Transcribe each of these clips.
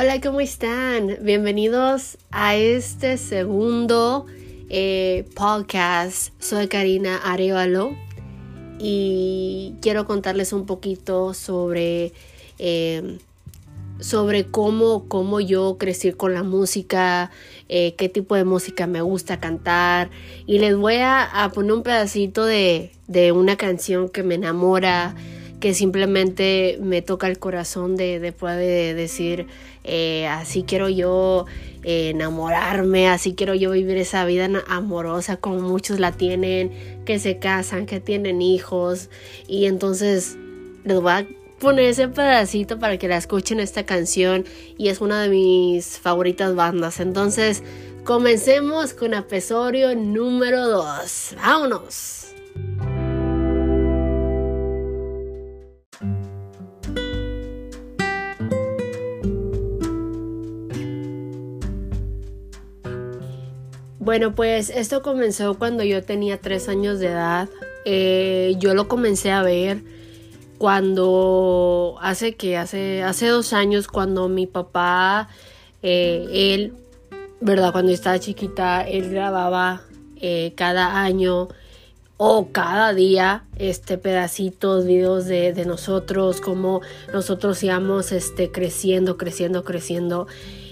Hola, ¿cómo están? Bienvenidos a este segundo eh, podcast. Soy Karina Arevalo y quiero contarles un poquito sobre, eh, sobre cómo, cómo yo crecí con la música, eh, qué tipo de música me gusta cantar y les voy a, poner un pedacito de, de una canción que me enamora que simplemente me toca el corazón de, de poder decir, eh, así quiero yo eh, enamorarme, así quiero yo vivir esa vida amorosa como muchos la tienen, que se casan, que tienen hijos. Y entonces les voy a poner ese pedacito para que la escuchen esta canción y es una de mis favoritas bandas. Entonces, comencemos con episodio número 2. ¡Vámonos! Bueno, pues esto comenzó cuando yo tenía tres años de edad. Eh, yo lo comencé a ver cuando hace que hace hace dos años cuando mi papá eh, él verdad cuando estaba chiquita él grababa eh, cada año o cada día este pedacitos videos de, de, nosotros como nosotros íbamos este creciendo creciendo creciendo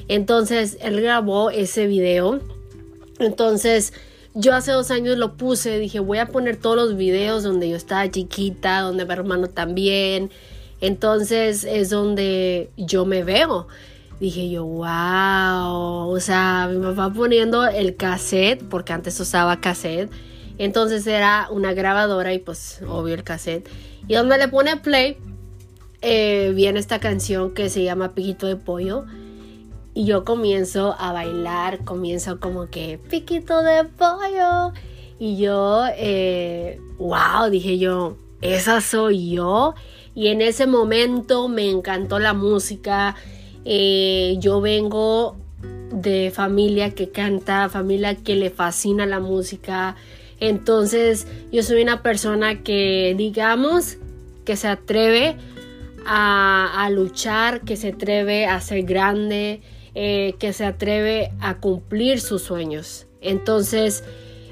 entonces él grabó ese video entonces, yo hace dos años lo puse, dije, voy a poner todos los videos donde yo estaba chiquita, donde mi hermano también. Entonces es donde yo me veo. Dije yo, wow, o sea, mi papá poniendo el cassette, porque antes usaba cassette. Entonces era una grabadora y pues obvio el cassette. Y donde le pone play, eh, viene esta canción que se llama Piquito de Pollo. Y yo comienzo a bailar, comienzo como que piquito de pollo. Y yo, eh, wow, dije yo, esa soy yo. Y en ese momento me encantó la música. Eh, yo vengo de familia que canta, familia que le fascina la música. Entonces yo soy una persona que digamos que se atreve a, a luchar, que se atreve a ser grande, eh, que se atreve a cumplir sus sueños. Entonces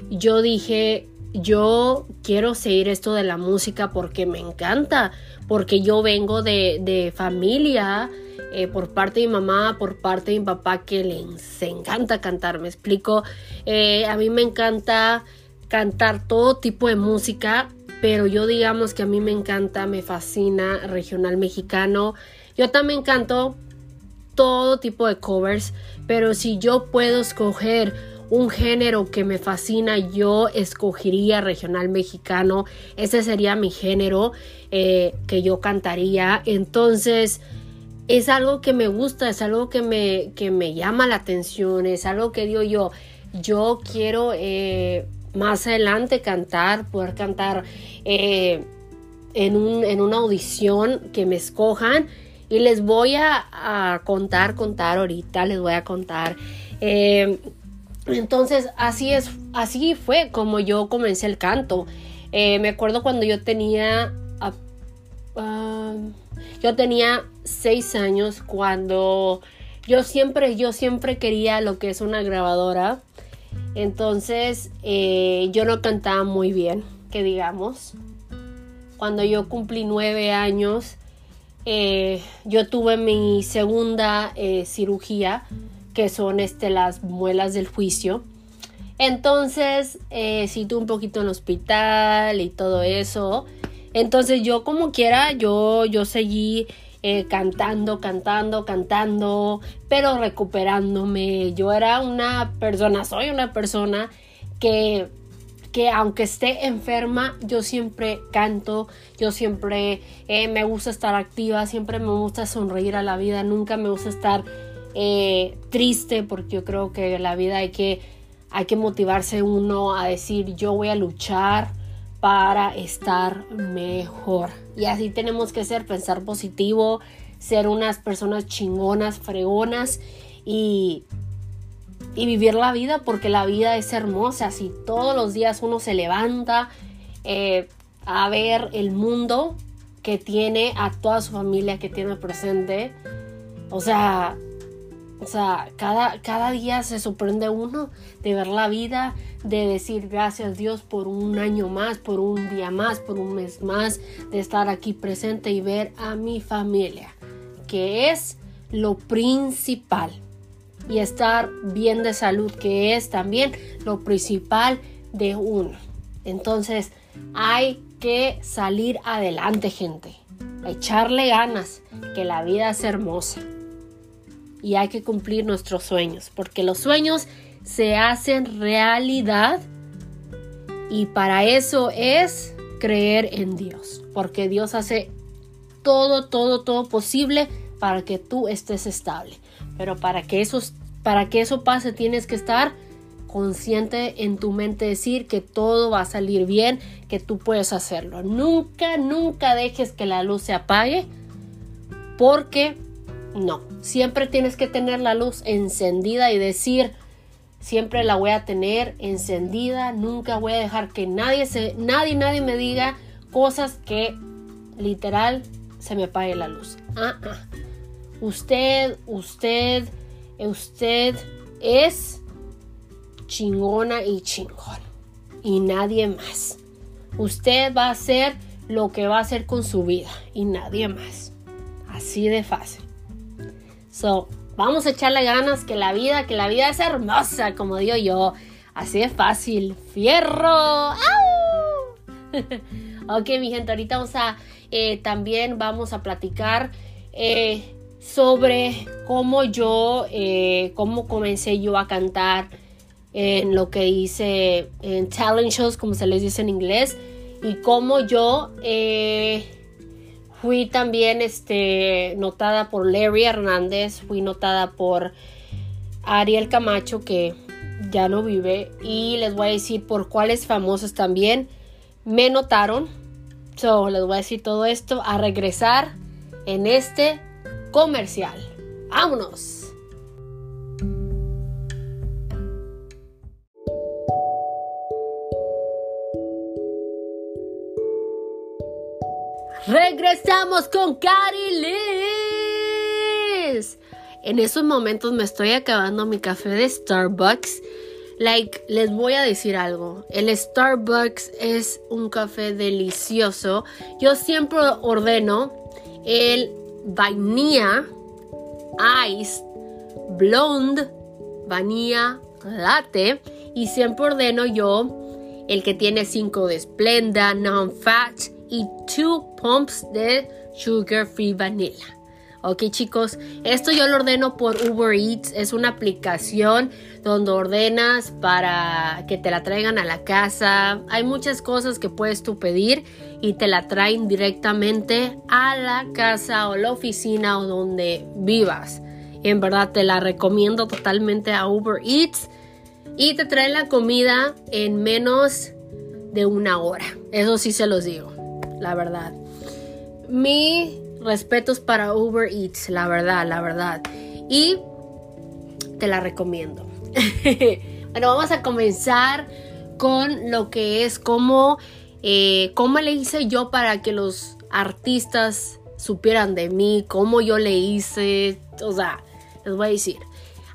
yo dije, yo quiero seguir esto de la música porque me encanta, porque yo vengo de, familia. Eh, por parte de mi mamá, por parte de mi papá, que les encanta cantar, me explico. Eh, a mí me encanta cantar todo tipo de música, pero yo digamos que a mí me encanta, me fascina regional mexicano. Yo también canto todo tipo de covers, pero si yo puedo escoger un género que me fascina, yo escogería regional mexicano. Ese sería mi género eh, que yo cantaría. Entonces, es algo que me gusta, es algo que me, que me llama la atención, es algo que digo yo, yo quiero eh, más adelante cantar, poder cantar eh, en, un, en una audición que me escojan y les voy a, contar, contar ahorita, les voy a contar. Eh, entonces, así es, así fue como yo comencé el canto. Eh, me acuerdo cuando yo tenía, ah, ah, yo tenía seis años cuando yo siempre, yo siempre quería lo que es una grabadora. Entonces, eh, yo no cantaba muy bien, que digamos. Cuando yo cumplí nueve años, eh, yo tuve mi segunda eh, cirugía, que son este, las muelas del juicio. Entonces, eh, sí tuve un poquito en el hospital y todo eso. Entonces yo como quiera, yo, yo seguí eh, cantando, cantando, cantando, pero recuperándome. Yo era una persona, soy una persona que que aunque esté enferma, yo siempre canto, yo siempre eh, me gusta estar activa, siempre me gusta sonreír a la vida, nunca me gusta estar eh, triste porque yo creo que la vida hay que, hay que motivarse uno a decir yo voy a luchar para estar mejor. Y así tenemos que ser, pensar positivo, ser unas personas chingonas, fregonas y y vivir la vida porque la vida es hermosa. Si todos los días uno se levanta eh, a ver el mundo que tiene, a toda su familia que tiene presente, o sea, O sea, cada, cada día se sorprende uno de ver la vida, de decir gracias Dios por un año más, por un día más, por un mes más, de estar aquí presente y ver a mi familia, que es lo principal. Y estar bien de salud, que es también lo principal de uno. Entonces, hay que salir adelante, gente. echarle ganas, que la vida es hermosa y hay que cumplir nuestros sueños, porque los sueños se hacen realidad y para eso es creer en Dios, porque Dios hace todo, todo, todo posible para que tú estés estable. Pero para que eso, para que eso pase tienes que estar consciente en tu mente decir que todo va a salir bien, que tú puedes hacerlo. Nunca, nunca dejes que la luz se apague porque no, siempre tienes que tener la luz encendida y decir, siempre la voy a tener encendida, nunca voy a dejar que nadie se nadie nadie me diga cosas que literal se me apague la luz. Ah, ah. Usted, usted, usted es chingona y chingón y nadie más. Usted va a hacer lo que va a hacer con su vida y nadie más. Así de fácil. So, vamos a echarle ganas que la vida, que la vida es hermosa, como digo yo. Así de fácil. ¡Fierro! ok, mi gente, ahorita vamos a eh, también vamos a platicar eh, sobre cómo yo, eh, cómo comencé yo a cantar en lo que hice en talent shows, como se les dice en inglés, y cómo yo Fui también este, notada por Larry Hernández, fui notada por Ariel Camacho, que ya no vive, y les voy a decir por cuáles famosos también me notaron. So, les voy a decir todo esto a regresar en este comercial. ¡Vámonos! Regresamos con Cari Liz. En esos momentos me estoy acabando mi café de Starbucks. Like, les voy a decir algo. El Starbucks es un café delicioso. Yo siempre ordeno el vainilla ice blonde vanilla latte y siempre ordeno yo el que tiene 5 de Splenda, non-fat y two pumps de sugar free vanilla. Ok chicos, esto yo lo ordeno por Uber Eats, es una aplicación donde ordenas para que te la traigan a la casa. Hay muchas cosas que puedes tú pedir y te la traen directamente a la casa o la oficina o donde vivas. En verdad te la recomiendo totalmente a Uber Eats y te traen la comida en menos de una hora. Eso sí se los digo la verdad. Mi respetos para Uber Eats, la verdad, la verdad. Y te la recomiendo. bueno, vamos a comenzar con lo que es como, eh, cómo le hice yo para que los artistas supieran de mí, cómo yo le hice, o sea, les voy a decir.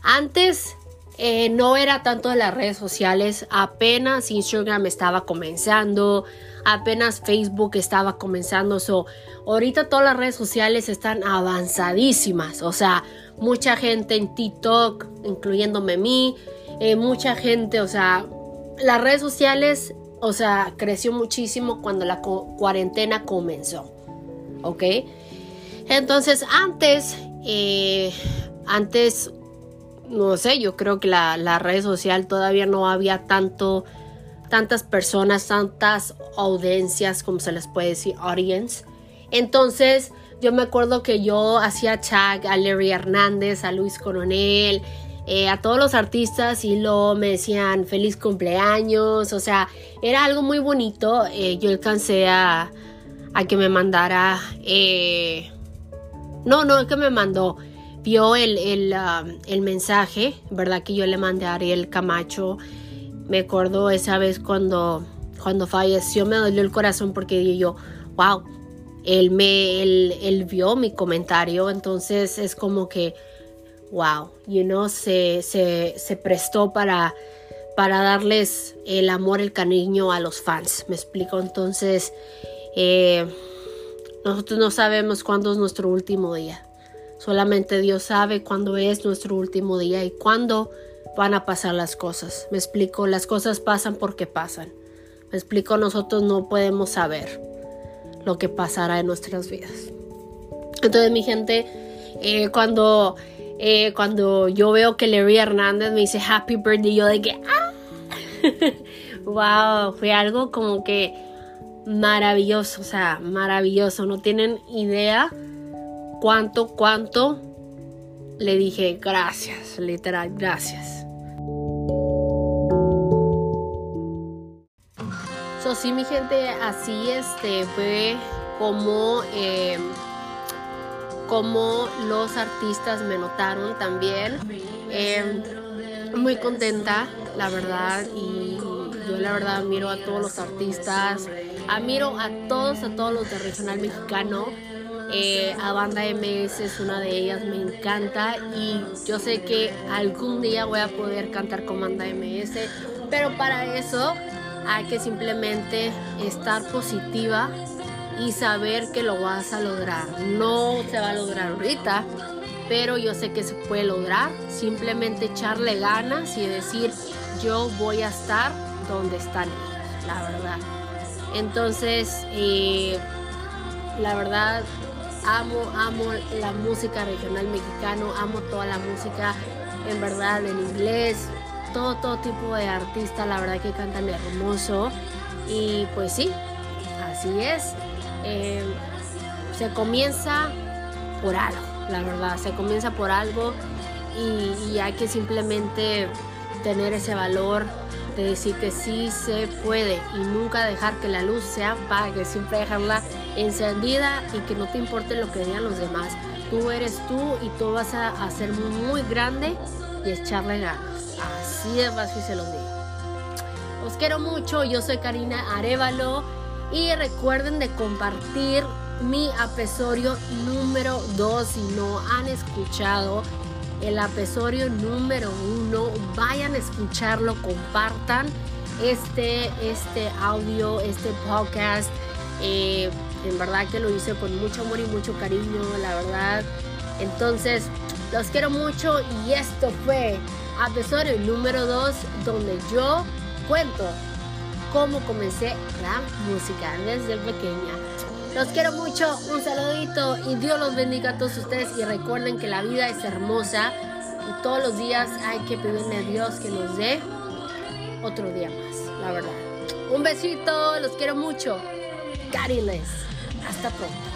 Antes eh, no era tanto de las redes sociales, apenas Instagram estaba comenzando, apenas Facebook estaba comenzando. So, ahorita todas las redes sociales están avanzadísimas, o sea, mucha gente en TikTok, incluyéndome a mí, eh, mucha gente, o sea, las redes sociales, o sea, creció muchísimo cuando la cuarentena comenzó, ¿ok? Entonces, antes, eh, antes no sé, yo creo que la, la red social todavía no había tanto, tantas personas, tantas audiencias, como se les puede decir, audience. Entonces, yo me acuerdo que yo hacía tag a Larry Hernández, a Luis Coronel, eh, a todos los artistas y luego me decían feliz cumpleaños, o sea, era algo muy bonito. Eh, yo alcancé a, a, que me mandara, eh, no, no, que me mandó, vio el, um, el, mensaje, ¿verdad? Que yo le mandé a Ariel Camacho. Me acuerdo esa vez cuando, cuando falleció, me dolió el corazón porque yo, wow, él, me, él, él vio mi comentario, entonces es como que wow, you know, se, se, se prestó para, para darles el amor, el cariño a los fans. Me explico, entonces eh, nosotros no sabemos cuándo es nuestro último día. Solamente Dios sabe cuándo es nuestro último día y cuándo van a pasar las cosas. Me explico, las cosas pasan porque pasan. Me explico, nosotros no podemos saber lo que pasará en nuestras vidas. Entonces, mi gente, eh, cuando, eh, cuando yo veo que Larry Hernández me dice Happy Birthday, yo de que, ¡ah! wow, fue algo como que maravilloso, o sea, maravilloso. No tienen idea cuánto, cuánto le dije gracias, literal, gracias. So, sí, mi gente, así este fue como, eh, como los artistas me notaron también. Eh, muy contenta, la verdad, y yo la verdad admiro a todos los artistas, admiro a todos, a todos los de Regional Mexicano. Eh, a Banda MS es una de ellas, me encanta y yo sé que algún día voy a poder cantar con Banda MS, pero para eso hay que simplemente estar positiva y saber que lo vas a lograr. No se va a lograr ahorita, pero yo sé que se puede lograr. Simplemente echarle ganas y decir, yo voy a estar donde están la verdad. Entonces, eh, la verdad, amo, amo la música regional mexicano, amo toda la música en verdad en inglés, todo, todo tipo de artistas, la verdad que cantan hermoso. Y pues sí, así es. Eh, se comienza por algo, la verdad, se comienza por algo y, hay que simplemente tener ese valor de decir que sí se puede y nunca dejar que la luz se apague, siempre dejarla encendida y que no te importe lo que digan los demás. Tú eres tú y tú vas a hacer muy grande y echarle ganas. Así de fácil se los digo. Os quiero mucho, yo soy Karina Arevalo y recuerden de compartir mi apesorio número 2 si no han escuchado el apesorio número 1 vayan a escucharlo compartan este este audio este podcast. Eh, en verdad que lo hice con mucho amor y mucho cariño la verdad. Entonces los quiero mucho y esto fue episodio número 2 donde yo cuento cómo comencé la música desde pequeña. Los quiero mucho, un saludito y Dios los bendiga a todos ustedes y recuerden que la vida es hermosa y todos los días hay que pedirle a Dios que nos dé otro día más, la verdad. Un besito, los quiero mucho. Cariles, hasta pronto.